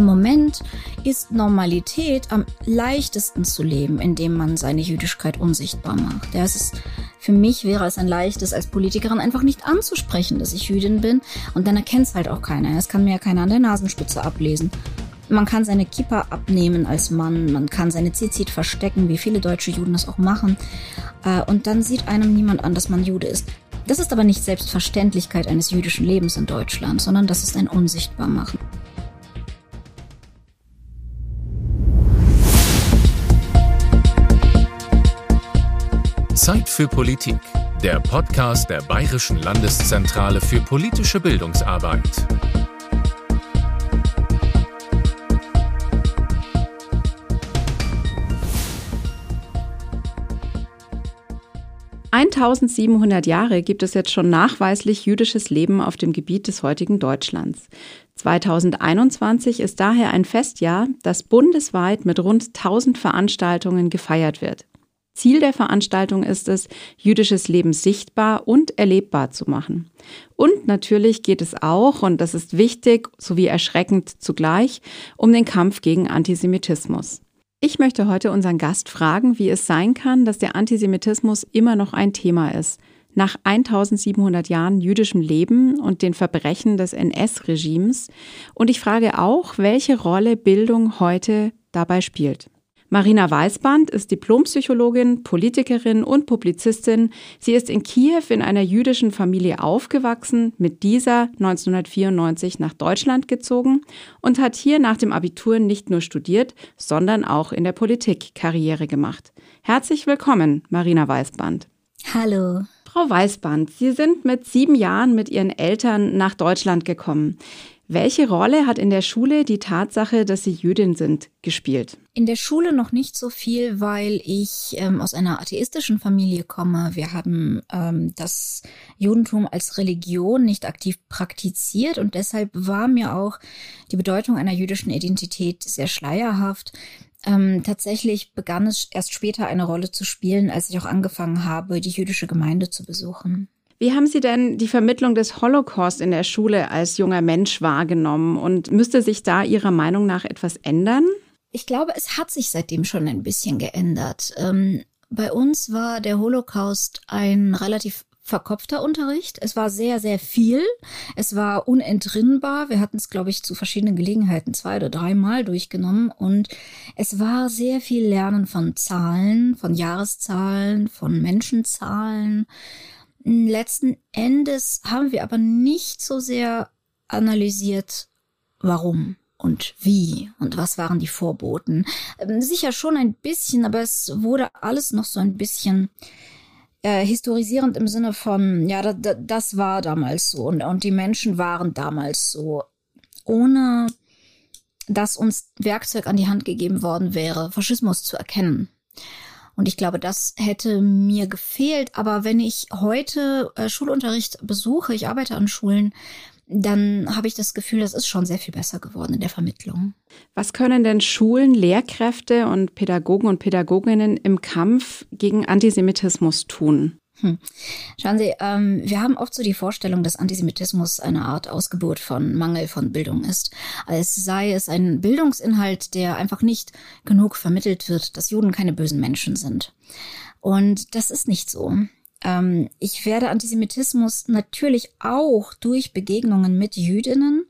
Im Moment ist Normalität am leichtesten zu leben, indem man seine Jüdischkeit unsichtbar macht. Ja, es ist, für mich wäre es ein leichtes, als Politikerin einfach nicht anzusprechen, dass ich Jüdin bin. Und dann erkennt es halt auch keiner. Es kann mir ja keiner an der Nasenspitze ablesen. Man kann seine Kippa abnehmen als Mann, man kann seine Zizit verstecken, wie viele deutsche Juden das auch machen. Äh, und dann sieht einem niemand an, dass man Jude ist. Das ist aber nicht Selbstverständlichkeit eines jüdischen Lebens in Deutschland, sondern das ist ein Unsichtbarmachen. Zeit für Politik, der Podcast der Bayerischen Landeszentrale für politische Bildungsarbeit. Eintausendsiebenhundert Jahre gibt es jetzt schon nachweislich jüdisches Leben auf dem Gebiet des heutigen Deutschlands. 2021 ist daher ein Festjahr, das bundesweit mit rund 1000 Veranstaltungen gefeiert wird. Ziel der Veranstaltung ist es, jüdisches Leben sichtbar und erlebbar zu machen. Und natürlich geht es auch, und das ist wichtig sowie erschreckend zugleich, um den Kampf gegen Antisemitismus. Ich möchte heute unseren Gast fragen, wie es sein kann, dass der Antisemitismus immer noch ein Thema ist. Nach 1700 Jahren jüdischem Leben und den Verbrechen des NS-Regimes. Und ich frage auch, welche Rolle Bildung heute dabei spielt. Marina Weißband ist Diplompsychologin, Politikerin und Publizistin. Sie ist in Kiew in einer jüdischen Familie aufgewachsen, mit dieser 1994 nach Deutschland gezogen und hat hier nach dem Abitur nicht nur studiert, sondern auch in der Politik Karriere gemacht. Herzlich willkommen, Marina Weißband. Hallo. Frau Weißband, Sie sind mit sieben Jahren mit Ihren Eltern nach Deutschland gekommen. Welche Rolle hat in der Schule die Tatsache, dass Sie Jüdin sind, gespielt? In der Schule noch nicht so viel, weil ich ähm, aus einer atheistischen Familie komme. Wir haben ähm, das Judentum als Religion nicht aktiv praktiziert und deshalb war mir auch die Bedeutung einer jüdischen Identität sehr schleierhaft. Ähm, tatsächlich begann es erst später eine Rolle zu spielen, als ich auch angefangen habe, die jüdische Gemeinde zu besuchen. Wie haben Sie denn die Vermittlung des Holocaust in der Schule als junger Mensch wahrgenommen und müsste sich da Ihrer Meinung nach etwas ändern? Ich glaube, es hat sich seitdem schon ein bisschen geändert. Ähm, bei uns war der Holocaust ein relativ verkopfter Unterricht. Es war sehr, sehr viel. Es war unentrinnbar. Wir hatten es, glaube ich, zu verschiedenen Gelegenheiten zwei oder dreimal durchgenommen. Und es war sehr viel Lernen von Zahlen, von Jahreszahlen, von Menschenzahlen. Letzten Endes haben wir aber nicht so sehr analysiert, warum und wie und was waren die Vorboten. Ähm, sicher schon ein bisschen, aber es wurde alles noch so ein bisschen äh, historisierend im Sinne von, ja, da, da, das war damals so und, und die Menschen waren damals so, ohne dass uns Werkzeug an die Hand gegeben worden wäre, Faschismus zu erkennen. Und ich glaube, das hätte mir gefehlt. Aber wenn ich heute äh, Schulunterricht besuche, ich arbeite an Schulen, dann habe ich das Gefühl, das ist schon sehr viel besser geworden in der Vermittlung. Was können denn Schulen, Lehrkräfte und Pädagogen und Pädagoginnen im Kampf gegen Antisemitismus tun? Hm. Schauen Sie, ähm, wir haben oft so die Vorstellung, dass Antisemitismus eine Art Ausgeburt von Mangel von Bildung ist. Als sei es ein Bildungsinhalt, der einfach nicht genug vermittelt wird, dass Juden keine bösen Menschen sind. Und das ist nicht so. Ähm, ich werde Antisemitismus natürlich auch durch Begegnungen mit Jüdinnen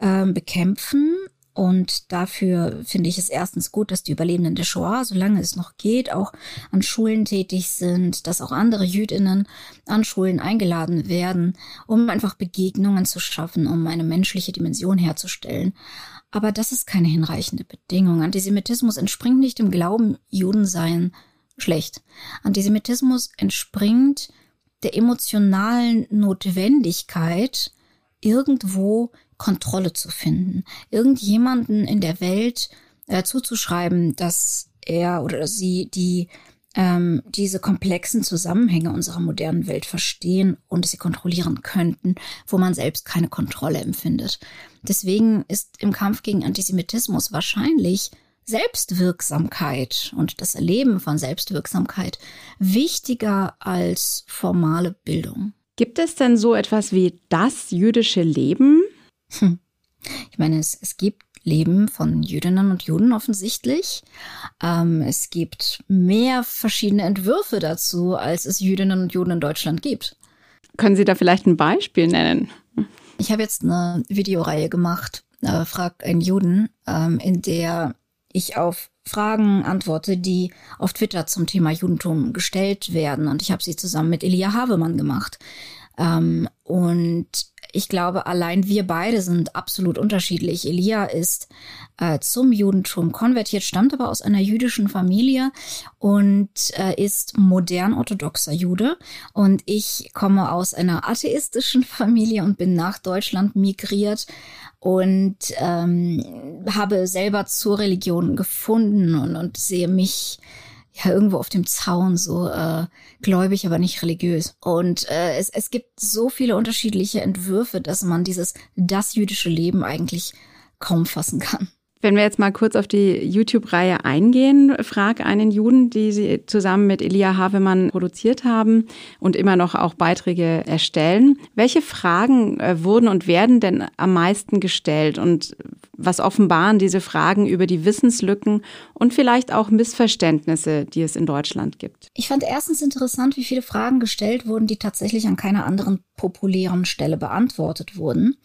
ähm, bekämpfen, und dafür finde ich es erstens gut, dass die Überlebenden der Shoah, solange es noch geht, auch an Schulen tätig sind, dass auch andere Jüdinnen an Schulen eingeladen werden, um einfach Begegnungen zu schaffen, um eine menschliche Dimension herzustellen. Aber das ist keine hinreichende Bedingung. Antisemitismus entspringt nicht dem Glauben, Juden seien schlecht. Antisemitismus entspringt der emotionalen Notwendigkeit, irgendwo Kontrolle zu finden. Irgendjemanden in der Welt äh, zuzuschreiben, dass er oder sie die ähm, diese komplexen Zusammenhänge unserer modernen Welt verstehen und sie kontrollieren könnten, wo man selbst keine Kontrolle empfindet. Deswegen ist im Kampf gegen Antisemitismus wahrscheinlich Selbstwirksamkeit und das Erleben von Selbstwirksamkeit wichtiger als formale Bildung. Gibt es denn so etwas wie das jüdische Leben? Hm. Ich meine, es, es gibt Leben von Jüdinnen und Juden offensichtlich. Ähm, es gibt mehr verschiedene Entwürfe dazu, als es Jüdinnen und Juden in Deutschland gibt. Können Sie da vielleicht ein Beispiel nennen? Ich habe jetzt eine Videoreihe gemacht, äh, Frag einen Juden, ähm, in der ich auf Fragen antworte, die auf Twitter zum Thema Judentum gestellt werden. Und ich habe sie zusammen mit Elia Havemann gemacht. Ähm, und ich glaube, allein wir beide sind absolut unterschiedlich. Elia ist äh, zum Judentum konvertiert, stammt aber aus einer jüdischen Familie und äh, ist modern orthodoxer Jude. Und ich komme aus einer atheistischen Familie und bin nach Deutschland migriert und ähm, habe selber zur Religion gefunden und, und sehe mich ja irgendwo auf dem Zaun, so äh, gläubig, aber nicht religiös. Und äh, es, es gibt so viele unterschiedliche Entwürfe, dass man dieses das jüdische Leben eigentlich kaum fassen kann. Wenn wir jetzt mal kurz auf die YouTube-Reihe eingehen, Frag einen Juden, die Sie zusammen mit Elia Havemann produziert haben und immer noch auch Beiträge erstellen. Welche Fragen äh, wurden und werden denn am meisten gestellt und was offenbaren diese Fragen über die Wissenslücken und vielleicht auch Missverständnisse, die es in Deutschland gibt? Ich fand erstens interessant, wie viele Fragen gestellt wurden, die tatsächlich an keiner anderen populären Stelle beantwortet wurden.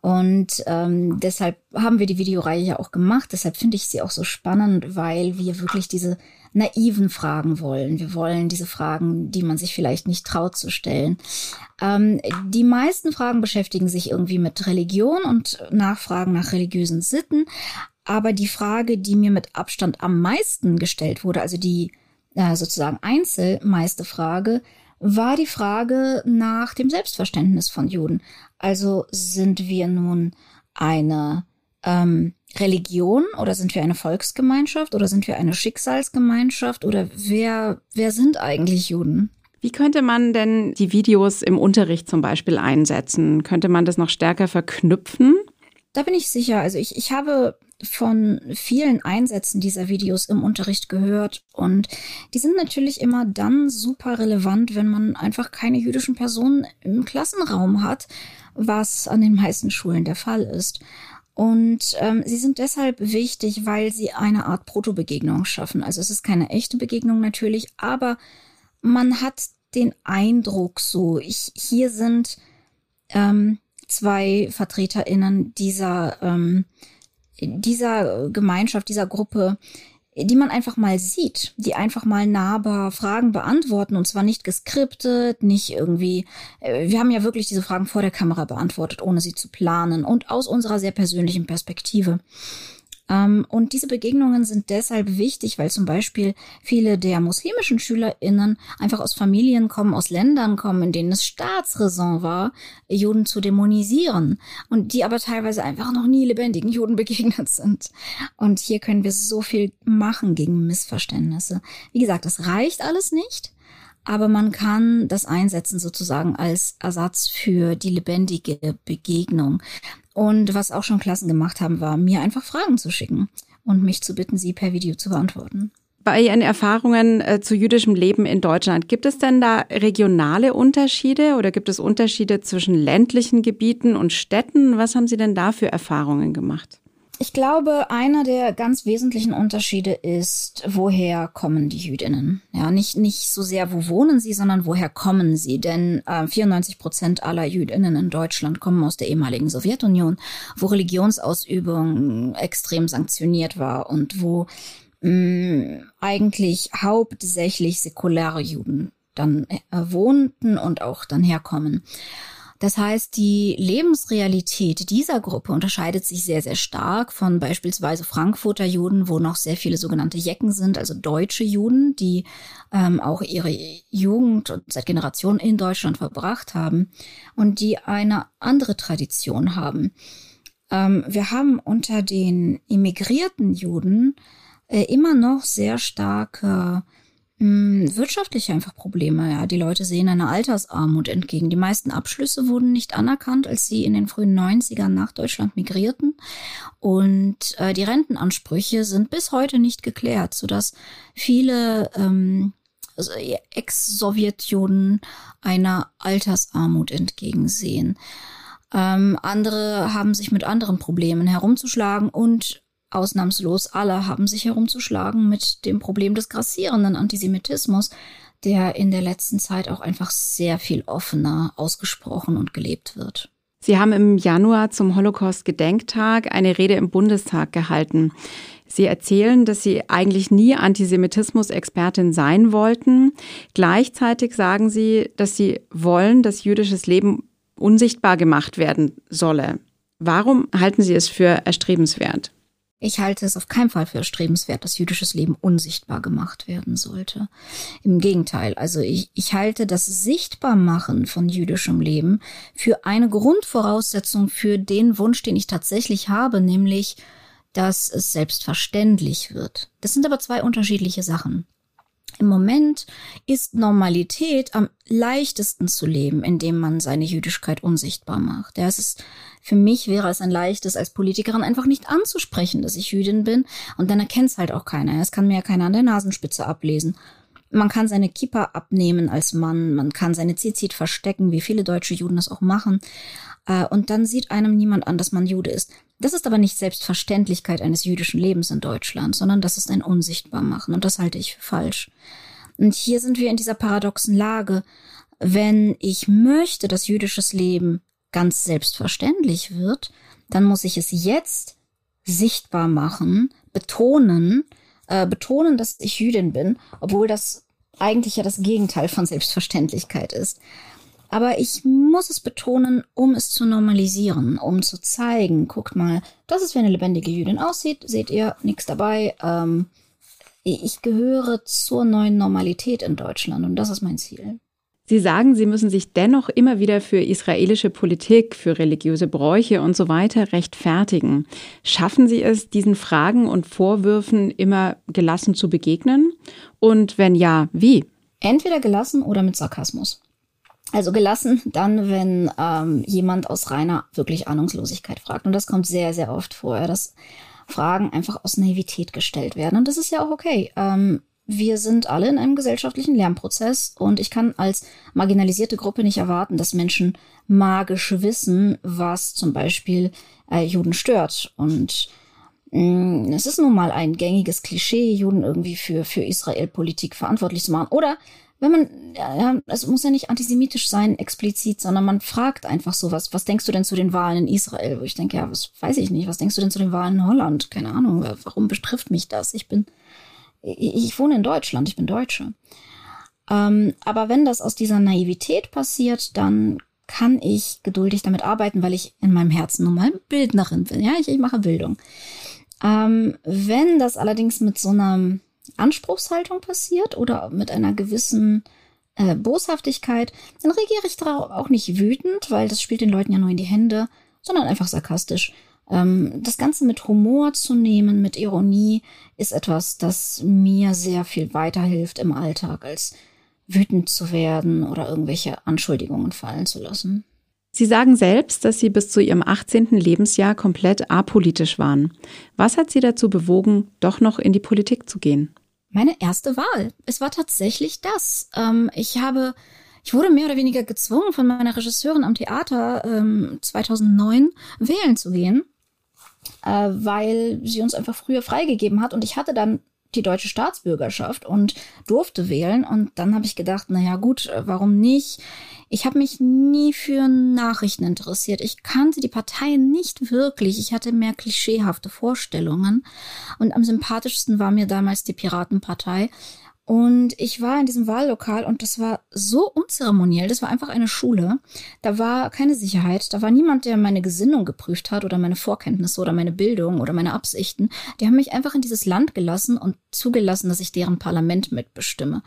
Und ähm, deshalb haben wir die Videoreihe ja auch gemacht. Deshalb finde ich sie auch so spannend, weil wir wirklich diese naiven Fragen wollen. Wir wollen diese Fragen, die man sich vielleicht nicht traut zu stellen. Ähm, die meisten Fragen beschäftigen sich irgendwie mit Religion und Nachfragen nach religiösen Sitten. Aber die Frage, die mir mit Abstand am meisten gestellt wurde, also die äh, sozusagen einzelmeiste Frage, war die Frage nach dem Selbstverständnis von Juden. Also sind wir nun eine ähm, Religion oder sind wir eine Volksgemeinschaft oder sind wir eine Schicksalsgemeinschaft oder wer, wer sind eigentlich Juden? Wie könnte man denn die Videos im Unterricht zum Beispiel einsetzen? Könnte man das noch stärker verknüpfen? Da bin ich sicher. Also ich, ich habe von vielen Einsätzen dieser Videos im Unterricht gehört und die sind natürlich immer dann super relevant, wenn man einfach keine jüdischen Personen im Klassenraum hat, was an den meisten Schulen der Fall ist. Und ähm, sie sind deshalb wichtig, weil sie eine Art Protobegegnung schaffen. Also es ist keine echte Begegnung natürlich, aber man hat den Eindruck so, ich, hier sind ähm, zwei VertreterInnen dieser ähm, dieser Gemeinschaft, dieser Gruppe, die man einfach mal sieht, die einfach mal nahbar Fragen beantworten und zwar nicht geskriptet, nicht irgendwie, äh, wir haben ja wirklich diese Fragen vor der Kamera beantwortet, ohne sie zu planen und aus unserer sehr persönlichen Perspektive. Ähm, und diese Begegnungen sind deshalb wichtig, weil zum Beispiel viele der muslimischen SchülerInnen einfach aus Familien kommen, aus Ländern kommen, in denen es Staatsräson war, Juden zu dämonisieren und die aber teilweise einfach noch nie lebendigen Juden begegnet sind. Und hier können wir so viel machen gegen Missverständnisse. Wie gesagt, das reicht alles nicht aber man kann das einsetzen sozusagen als Ersatz für die lebendige Begegnung. Und was auch schon Klassen gemacht haben, war, mir einfach Fragen zu schicken und mich zu bitten, sie per Video zu beantworten. Bei Ihren Erfahrungen äh, zu jüdischem Leben in Deutschland, gibt es denn da regionale Unterschiede oder gibt es Unterschiede zwischen ländlichen Gebieten und Städten? Was haben Sie denn da für Erfahrungen gemacht? Ich glaube, einer der ganz wesentlichen Unterschiede ist, woher kommen die Jüdinnen? Ja, nicht, nicht so sehr, wo wohnen sie, sondern woher kommen sie? Denn äh, 94 Prozent aller Jüdinnen in Deutschland kommen aus der ehemaligen Sowjetunion, wo Religionsausübung extrem sanktioniert war und wo mh, mm, eigentlich hauptsächlich säkulare Juden dann äh, wohnten und auch dann herkommen. Das heißt, die Lebensrealität dieser Gruppe unterscheidet sich sehr, sehr stark von beispielsweise Frankfurter Juden, wo noch sehr viele sogenannte Jecken sind, also deutsche Juden, die ähm, auch ihre Jugend seit Generationen in Deutschland verbracht haben und die eine andere Tradition haben. Ähm, wir haben unter den immigrierten Juden äh, immer noch sehr starke hm, wirtschaftliche einfach Probleme. Ja, die Leute sehen einer Altersarmut entgegen. Die meisten Abschlüsse wurden nicht anerkannt, als sie in den frühen 90ern nach Deutschland migrierten. Und äh, die Rentenansprüche sind bis heute nicht geklärt, sodass viele ähm, also Ex-Sowjetjuden einer Altersarmut entgegensehen. Ähm, andere haben sich mit anderen Problemen herumzuschlagen und ausnahmslos alle haben sich herumzuschlagen mit dem Problem des grassierenden Antisemitismus, der in der letzten Zeit auch einfach sehr viel offener ausgesprochen und gelebt wird. Sie haben im Januar zum Holocaust-Gedenktag eine Rede im Bundestag gehalten. Sie erzählen, dass Sie eigentlich nie Antisemitismus-Expertin sein wollten. Gleichzeitig sagen Sie, dass Sie wollen, dass jüdisches Leben unsichtbar gemacht werden solle. Warum halten Sie es für erstrebenswert? Ich halte es auf keinen Fall für erstrebenswert, dass jüdisches Leben unsichtbar gemacht werden sollte. Im Gegenteil, also ich, ich halte das Sichtbarmachen von jüdischem Leben für eine Grundvoraussetzung für den Wunsch, den ich tatsächlich habe, nämlich, dass es selbstverständlich wird. Das sind aber zwei unterschiedliche Sachen. Im Moment ist Normalität am leichtesten zu leben, indem man seine Jüdischkeit unsichtbar macht. Ja, es ist, für mich wäre es ein leichtes, als Politikerin einfach nicht anzusprechen, dass ich Jüdin bin. Und dann erkennt es halt auch keiner. Es kann mir ja keiner an der Nasenspitze ablesen. Man kann seine Kippa abnehmen als Mann, man kann seine Zizit verstecken, wie viele deutsche Juden das auch machen. Äh, und dann sieht einem niemand an, dass man Jude ist. Das ist aber nicht Selbstverständlichkeit eines jüdischen Lebens in Deutschland, sondern das ist ein Unsichtbarmachen und das halte ich für falsch. Und hier sind wir in dieser paradoxen Lage. Wenn ich möchte, dass jüdisches Leben ganz selbstverständlich wird, dann muss ich es jetzt sichtbar machen, betonen, äh, betonen, dass ich Jüdin bin, obwohl das eigentlich ja das Gegenteil von Selbstverständlichkeit ist. Aber ich muss es betonen, um es zu normalisieren, um zu zeigen, guckt mal, das ist, wie eine lebendige Jüdin aussieht, seht ihr, nichts dabei. Ähm, ich gehöre zur neuen Normalität in Deutschland und das ist mein Ziel. Sie sagen, Sie müssen sich dennoch immer wieder für israelische Politik, für religiöse Bräuche und so weiter rechtfertigen. Schaffen Sie es, diesen Fragen und Vorwürfen immer gelassen zu begegnen? Und wenn ja, wie? Entweder gelassen oder mit Sarkasmus. Also gelassen dann, wenn ähm, jemand aus reiner wirklich Ahnungslosigkeit fragt. Und das kommt sehr, sehr oft vor, dass Fragen einfach aus Naivität gestellt werden. Und das ist ja auch okay. Ähm, wir sind alle in einem gesellschaftlichen Lernprozess und ich kann als marginalisierte Gruppe nicht erwarten, dass Menschen magisch wissen, was zum Beispiel äh, Juden stört. Und mh, mm, es ist nun mal ein gängiges Klischee, Juden irgendwie für, für Israel-Politik verantwortlich zu machen. Oder wenn man, ja, es muss ja nicht antisemitisch sein, explizit, sondern man fragt einfach sowas, was denkst du denn zu den Wahlen in Israel? Wo ich denke, ja, was weiß ich nicht, was denkst du denn zu den Wahlen in Holland? Keine Ahnung, warum betrifft mich das? Ich bin, ich, ich wohne in Deutschland, ich bin Deutsche. Ähm, aber wenn das aus dieser Naivität passiert, dann kann ich geduldig damit arbeiten, weil ich in meinem Herzen nun mal Bildnerin bin. Ja, ich, ich mache Bildung. Ähm, wenn das allerdings mit so einer Anspruchshaltung passiert oder mit einer gewissen äh, Boshaftigkeit, dann reagiere ich darauf auch nicht wütend, weil das spielt den Leuten ja nur in die Hände, sondern einfach sarkastisch. Ähm, das Ganze mit Humor zu nehmen, mit Ironie, ist etwas, das mir sehr viel weiterhilft im Alltag, als wütend zu werden oder irgendwelche Anschuldigungen fallen zu lassen. Sie sagen selbst, dass Sie bis zu Ihrem 18. Lebensjahr komplett apolitisch waren. Was hat Sie dazu bewogen, doch noch in die Politik zu gehen? Meine erste Wahl. Es war tatsächlich das. Ähm, ich habe, ich wurde mehr oder weniger gezwungen von meiner Regisseurin am Theater ähm, 2009 wählen zu gehen, äh, weil sie uns einfach früher freigegeben hat und ich hatte dann die deutsche Staatsbürgerschaft und durfte wählen. Und dann habe ich gedacht, na ja, gut, äh, warum nicht? Ich habe mich nie für Nachrichten interessiert. Ich kannte die Parteien nicht wirklich. Ich hatte mehr klischeehafte Vorstellungen. Und am sympathischsten war mir damals die Piratenpartei. Und ich war in diesem Wahllokal und das war so unzeremoniell. Das war einfach eine Schule. Da war keine Sicherheit. Da war niemand, der meine Gesinnung geprüft hat oder meine Vorkenntnisse oder meine Bildung oder meine Absichten. Die haben mich einfach in dieses Land gelassen und zugelassen, dass ich deren Parlament mitbestimme.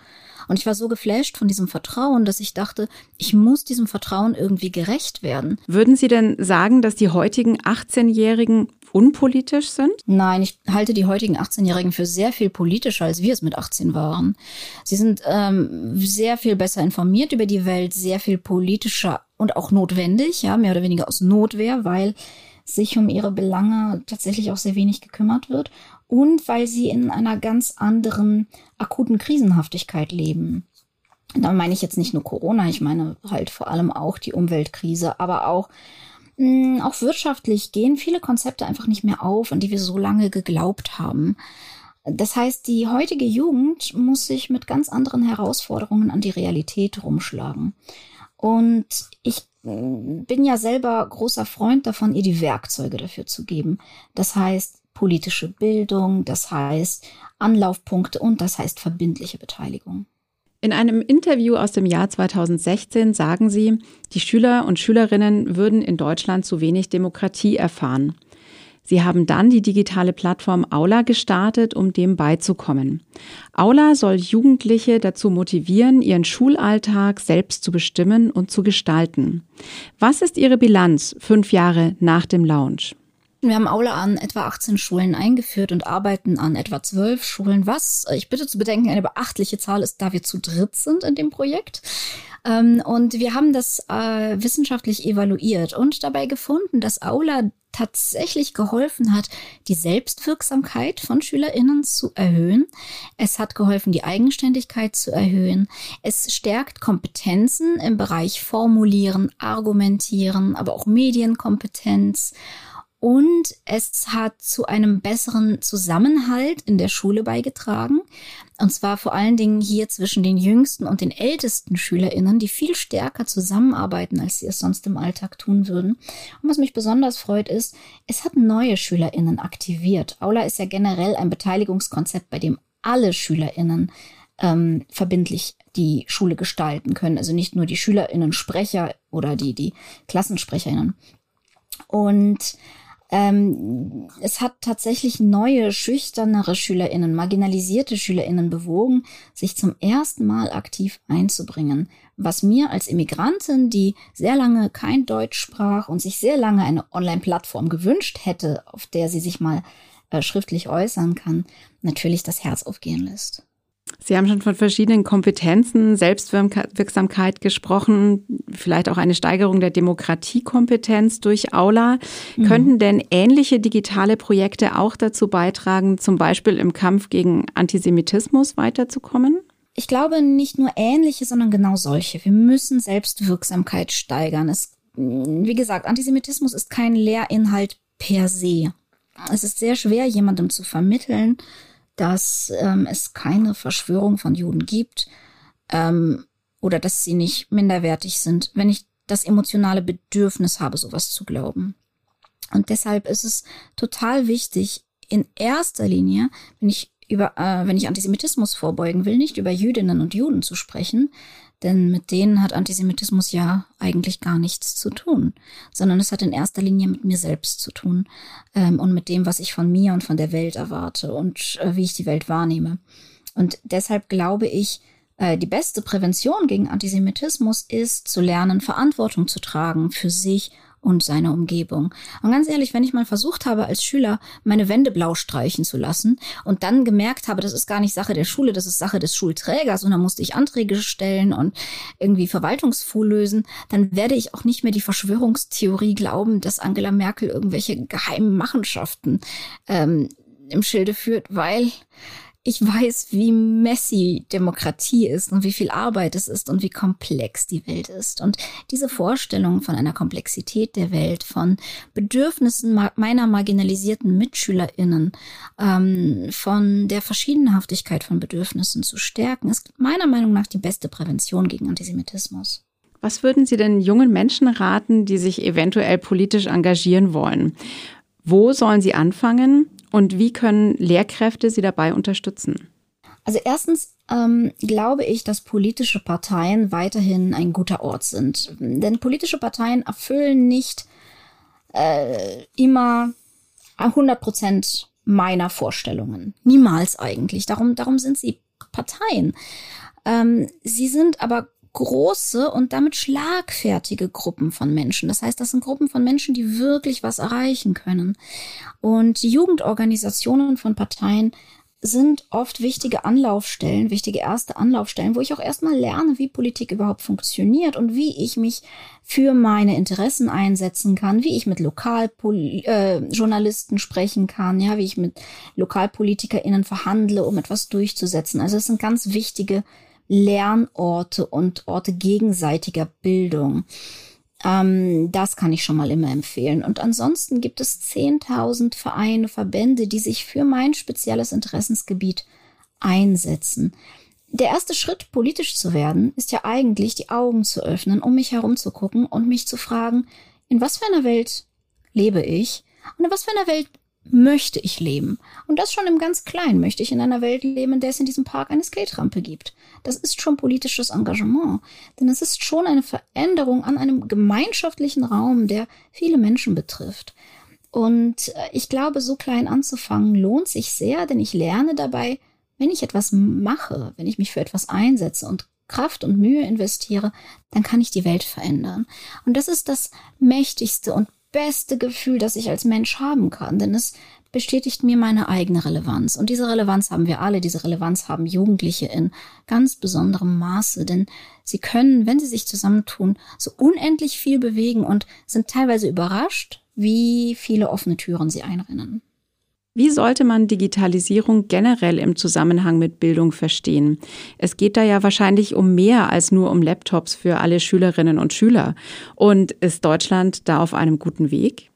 Und ich war so geflasht von diesem Vertrauen, dass ich dachte, ich muss diesem Vertrauen irgendwie gerecht werden. Würden Sie denn sagen, dass die heutigen 18-Jährigen unpolitisch sind? Nein, ich halte die heutigen 18-Jährigen für sehr viel politischer, als wir es mit 18 waren. Sie sind ähm, sehr viel besser informiert über die Welt, sehr viel politischer und auch notwendig, ja, mehr oder weniger aus Notwehr, weil sich um ihre Belange tatsächlich auch sehr wenig gekümmert wird und weil sie in einer ganz anderen akuten Krisenhaftigkeit leben. Da meine ich jetzt nicht nur Corona, ich meine halt vor allem auch die Umweltkrise, aber auch Mm, auch wirtschaftlich gehen viele Konzepte einfach nicht mehr auf, an die wir so lange geglaubt haben. Das heißt, die heutige Jugend muss sich mit ganz anderen Herausforderungen an die Realität rumschlagen. Und ich bin ja selber großer Freund davon, ihr die Werkzeuge dafür zu geben. Das heißt politische Bildung, das heißt Anlaufpunkte und das heißt verbindliche Beteiligung. In einem Interview aus dem Jahr 2016 sagen Sie, die Schüler und Schülerinnen würden in Deutschland zu wenig Demokratie erfahren. Sie haben dann die digitale Plattform Aula gestartet, um dem beizukommen. Aula soll Jugendliche dazu motivieren, ihren Schulalltag selbst zu bestimmen und zu gestalten. Was ist Ihre Bilanz fünf Jahre nach dem Launch? Wir haben Aula an etwa 18 Schulen eingeführt und arbeiten an etwa 12 Schulen, was ich bitte zu bedenken eine beachtliche Zahl ist, da wir zu dritt sind in dem Projekt. Ähm, und wir haben das äh, wissenschaftlich evaluiert und dabei gefunden, dass Aula tatsächlich geholfen hat, die Selbstwirksamkeit von SchülerInnen zu erhöhen. Es hat geholfen, die Eigenständigkeit zu erhöhen. Es stärkt Kompetenzen im Bereich Formulieren, Argumentieren, aber auch Medienkompetenz und es hat zu einem besseren Zusammenhalt in der Schule beigetragen. Und zwar vor allen Dingen hier zwischen den jüngsten und den ältesten SchülerInnen, die viel stärker zusammenarbeiten, als sie es sonst im Alltag tun würden. Und was mich besonders freut, ist, es hat neue SchülerInnen aktiviert. Aula ist ja generell ein Beteiligungskonzept, bei dem alle SchülerInnen ähm, verbindlich die Schule gestalten können. Also nicht nur die SchülerInnen, Sprecher oder die, die KlassensprecherInnen. Und ähm, es hat tatsächlich neue, schüchternere SchülerInnen, marginalisierte SchülerInnen bewogen, sich zum ersten Mal aktiv einzubringen. Was mir als Immigrantin, die sehr lange kein Deutsch sprach und sich sehr lange eine Online-Plattform gewünscht hätte, auf der sie sich mal äh, schriftlich äußern kann, natürlich das Herz aufgehen lässt. Sie haben schon von verschiedenen Kompetenzen, Selbstwirksamkeit gesprochen, vielleicht auch eine Steigerung der Demokratiekompetenz durch Aula. Mhm. Könnten denn ähnliche digitale Projekte auch dazu beitragen, zum Beispiel im Kampf gegen Antisemitismus weiterzukommen? Ich glaube nicht nur ähnliche, sondern genau solche. Wir müssen Selbstwirksamkeit steigern. Es, wie gesagt, Antisemitismus ist kein Lehrinhalt per se. Es ist sehr schwer, jemandem zu vermitteln, dass ähm, es keine Verschwörung von Juden gibt ähm, oder dass sie nicht minderwertig sind, wenn ich das emotionale Bedürfnis habe, sowas zu glauben. Und deshalb ist es total wichtig, in erster Linie, wenn ich über, äh, wenn ich Antisemitismus vorbeugen will, nicht über Jüdinnen und Juden zu sprechen, denn mit denen hat Antisemitismus ja eigentlich gar nichts zu tun, sondern es hat in erster Linie mit mir selbst zu tun ähm, und mit dem, was ich von mir und von der Welt erwarte und äh, wie ich die Welt wahrnehme. Und deshalb glaube ich, äh, die beste Prävention gegen Antisemitismus ist zu lernen, Verantwortung zu tragen für sich und seine Umgebung. Und ganz ehrlich, wenn ich mal versucht habe, als Schüler meine Wände blau streichen zu lassen und dann gemerkt habe, das ist gar nicht Sache der Schule, das ist Sache des Schulträgers und dann musste ich Anträge stellen und irgendwie Verwaltungsfuhl lösen, dann werde ich auch nicht mehr die Verschwörungstheorie glauben, dass Angela Merkel irgendwelche geheimen Machenschaften ähm, im Schilde führt, weil ich weiß, wie messy Demokratie ist und wie viel Arbeit es ist und wie komplex die Welt ist. Und diese Vorstellung von einer Komplexität der Welt, von Bedürfnissen meiner marginalisierten MitschülerInnen, ähm, von der Verschiedenhaftigkeit von Bedürfnissen zu stärken, ist meiner Meinung nach die beste Prävention gegen Antisemitismus. Was würden Sie denn jungen Menschen raten, die sich eventuell politisch engagieren wollen? Wo sollen sie anfangen? Und wie können Lehrkräfte sie dabei unterstützen? Also erstens ähm, glaube ich, dass politische Parteien weiterhin ein guter Ort sind. Denn politische Parteien erfüllen nicht äh, immer 100 Prozent meiner Vorstellungen. Niemals eigentlich. Darum, darum sind sie Parteien. Ähm, sie sind aber große und damit schlagfertige Gruppen von Menschen. Das heißt, das sind Gruppen von Menschen, die wirklich was erreichen können. Und Jugendorganisationen von Parteien sind oft wichtige Anlaufstellen, wichtige erste Anlaufstellen, wo ich auch erstmal lerne, wie Politik überhaupt funktioniert und wie ich mich für meine Interessen einsetzen kann, wie ich mit Lokaljournalisten äh, sprechen kann, ja, wie ich mit LokalpolitikerInnen verhandle, um etwas durchzusetzen. Also es sind ganz wichtige Lernorte und Orte gegenseitiger Bildung. Ähm, das kann ich schon mal immer empfehlen. Und ansonsten gibt es 10.000 Vereine, Verbände, die sich für mein spezielles Interessensgebiet einsetzen. Der erste Schritt, politisch zu werden, ist ja eigentlich, die Augen zu öffnen, um mich herumzugucken und mich zu fragen, in was für einer Welt lebe ich und in was für einer Welt möchte ich leben. Und das schon im ganz Kleinen möchte ich in einer Welt leben, in der es in diesem Park eine Skaterampe gibt. Das ist schon politisches Engagement. Denn es ist schon eine Veränderung an einem gemeinschaftlichen Raum, der viele Menschen betrifft. Und äh, ich glaube, so klein anzufangen lohnt sich sehr, denn ich lerne dabei, wenn ich etwas mache, wenn ich mich für etwas einsetze und Kraft und Mühe investiere, dann kann ich die Welt verändern. Und das ist das mächtigste und beste Gefühl, das ich als Mensch haben kann, denn es bestätigt mir meine eigene Relevanz. Und diese Relevanz haben wir alle, diese Relevanz haben Jugendliche in ganz besonderem Maße, denn sie können, wenn sie sich zusammentun, so unendlich viel bewegen und sind teilweise überrascht, wie viele offene Türen sie einrennen. Wie sollte man Digitalisierung generell im Zusammenhang mit Bildung verstehen? Es geht da ja wahrscheinlich um mehr als nur um Laptops für alle Schülerinnen und Schüler. Und ist Deutschland da auf einem guten Weg?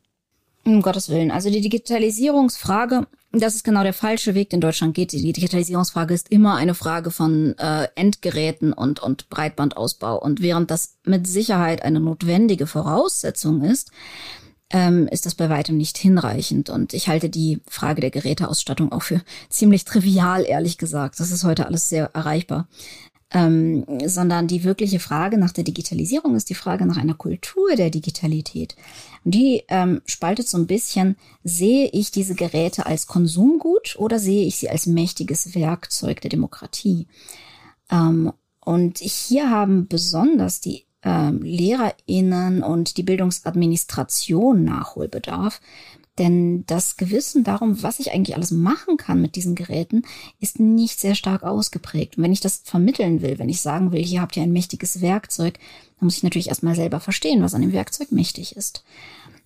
Um Gottes Willen. Also die Digitalisierungsfrage, das ist genau der falsche Weg, den Deutschland geht. Die Digitalisierungsfrage ist immer eine Frage von äh, Endgeräten und, und Breitbandausbau. Und während das mit Sicherheit eine notwendige Voraussetzung ist, ähm, ist das bei weitem nicht hinreichend. Und ich halte die Frage der Geräteausstattung auch für ziemlich trivial, ehrlich gesagt. Das ist heute alles sehr erreichbar. Ähm, sondern die wirkliche Frage nach der Digitalisierung ist die Frage nach einer Kultur der Digitalität. Und die ähm, spaltet so ein bisschen, sehe ich diese Geräte als Konsumgut oder sehe ich sie als mächtiges Werkzeug der Demokratie? Ähm, und hier haben besonders die ähm, LehrerInnen und die Bildungsadministration Nachholbedarf. Denn das Gewissen darum, was ich eigentlich alles machen kann mit diesen Geräten, ist nicht sehr stark ausgeprägt. Und wenn ich das vermitteln will, wenn ich sagen will, hier habt ihr ein mächtiges Werkzeug, dann muss ich natürlich erstmal selber verstehen, was an dem Werkzeug mächtig ist.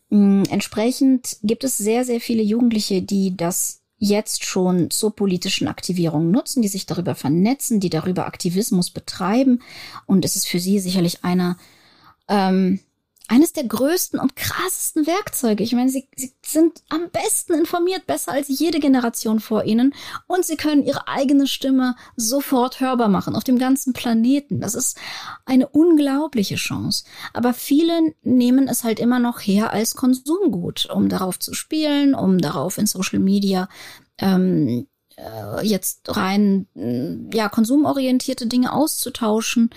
Mm, entsprechend gibt es sehr, sehr viele Jugendliche, die das jetzt schon zur politischen Aktivierung nutzen, die sich darüber vernetzen, die darüber Aktivismus betreiben. Und es ist für sie sicherlich einer ähm, eines der größten und krassesten Werkzeuge. Ich meine, sie, sie sind am besten informiert, besser als jede Generation vor ihnen. Und sie können ihre eigene Stimme sofort hörbar machen auf dem ganzen Planeten. Das ist eine unglaubliche Chance. Aber viele nehmen es halt immer noch her als Konsumgut, um darauf zu spielen, um darauf in Social Media ähm, äh, jetzt rein ja konsumorientierte Dinge auszutauschen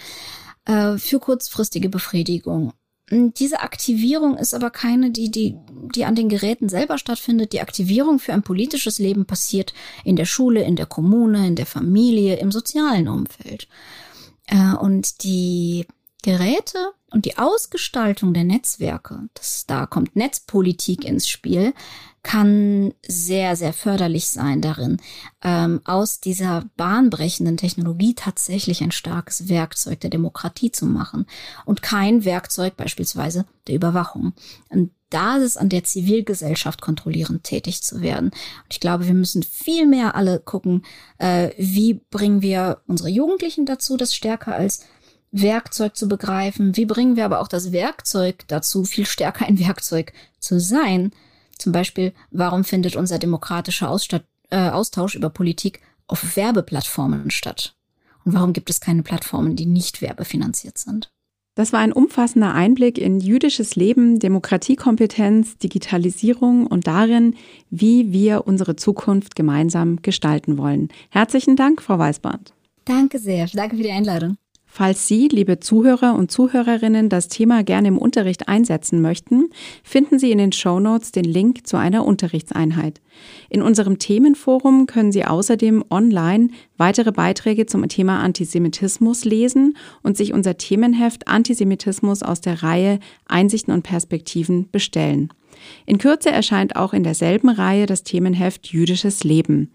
äh, für kurzfristige Befriedigung. Diese Aktivierung ist aber keine, die, die, die an den Geräten selber stattfindet. Die Aktivierung für ein politisches Leben passiert in der Schule, in der Kommune, in der Familie, im sozialen Umfeld. Äh, und die Geräte und die Ausgestaltung der Netzwerke, das, da kommt Netzpolitik ins Spiel, kann sehr, sehr förderlich sein darin, ähm, aus dieser bahnbrechenden Technologie tatsächlich ein starkes Werkzeug der Demokratie zu machen und kein Werkzeug beispielsweise der Überwachung. Und da ist es an der Zivilgesellschaft kontrollierend tätig zu werden. Und ich glaube, wir müssen viel mehr alle gucken, äh, wie bringen wir unsere Jugendlichen dazu, das stärker als Werkzeug zu begreifen? Wie bringen wir aber auch das Werkzeug dazu, viel stärker ein Werkzeug zu sein? Zum Beispiel, warum findet unser demokratischer Ausstatt äh, Austausch über Politik auf Werbeplattformen statt? Und warum gibt es keine Plattformen, die nicht werbefinanziert sind? Das war ein umfassender Einblick in jüdisches Leben, Demokratiekompetenz, Digitalisierung und darin, wie wir unsere Zukunft gemeinsam gestalten wollen. Herzlichen Dank, Frau Weißbart. Danke sehr. Danke für die Einladung. Falls Sie, liebe Zuhörer und Zuhörerinnen, das Thema gerne im Unterricht einsetzen möchten, finden Sie in den Show Notes den Link zu einer Unterrichtseinheit. In unserem Themenforum können Sie außerdem online weitere Beiträge zum Thema Antisemitismus lesen und sich unser Themenheft Antisemitismus aus der Reihe Einsichten und Perspektiven bestellen. In Kürze erscheint auch in derselben Reihe das Themenheft Jüdisches Leben.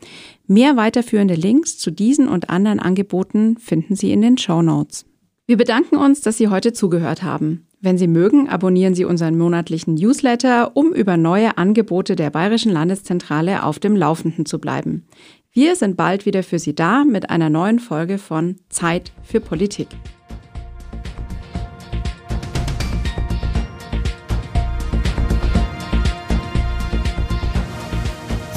Mehr weiterführende Links zu diesen und anderen Angeboten finden Sie in den Show Notes. Wir bedanken uns, dass Sie heute zugehört haben. Wenn Sie mögen, abonnieren Sie unseren monatlichen Newsletter, um über neue Angebote der Bayerischen Landeszentrale auf dem Laufenden zu bleiben. Wir sind bald wieder für Sie da mit einer neuen Folge von Zeit für Politik.